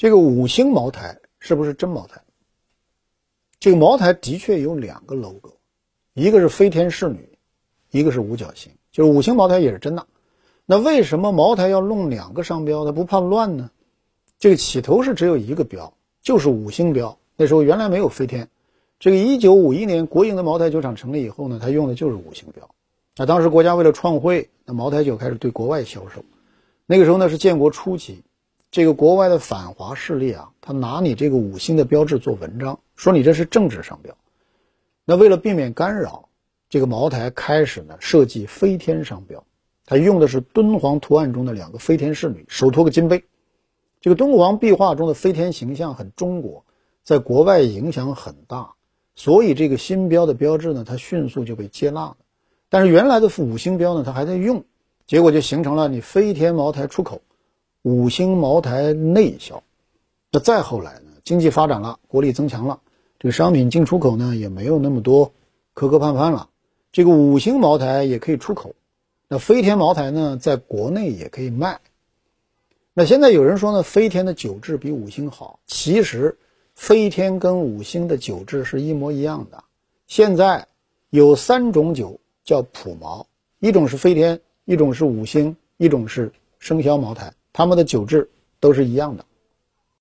这个五星茅台是不是真茅台？这个茅台的确有两个 logo，一个是飞天仕女，一个是五角星，就是五星茅台也是真的。那为什么茅台要弄两个商标？它不怕乱呢？这个起头是只有一个标，就是五星标。那时候原来没有飞天。这个一九五一年国营的茅台酒厂成立以后呢，它用的就是五星标。那当时国家为了创汇，那茅台酒开始对国外销售。那个时候呢是建国初期，这个国外的反华势力啊，他拿你这个五星的标志做文章，说你这是政治商标。那为了避免干扰，这个茅台开始呢设计飞天商标，它用的是敦煌图案中的两个飞天仕女，手托个金杯。这个敦煌壁画中的飞天形象很中国，在国外影响很大。所以这个新标的标志呢，它迅速就被接纳了。但是原来的五星标呢，它还在用，结果就形成了你飞天茅台出口，五星茅台内销。那再后来呢，经济发展了，国力增强了，这个商品进出口呢也没有那么多磕磕绊绊了。这个五星茅台也可以出口，那飞天茅台呢，在国内也可以卖。那现在有人说呢，飞天的酒质比五星好，其实。飞天跟五星的酒质是一模一样的。现在有三种酒叫普茅，一种是飞天，一种是五星，一种是生肖茅台，他们的酒质都是一样的。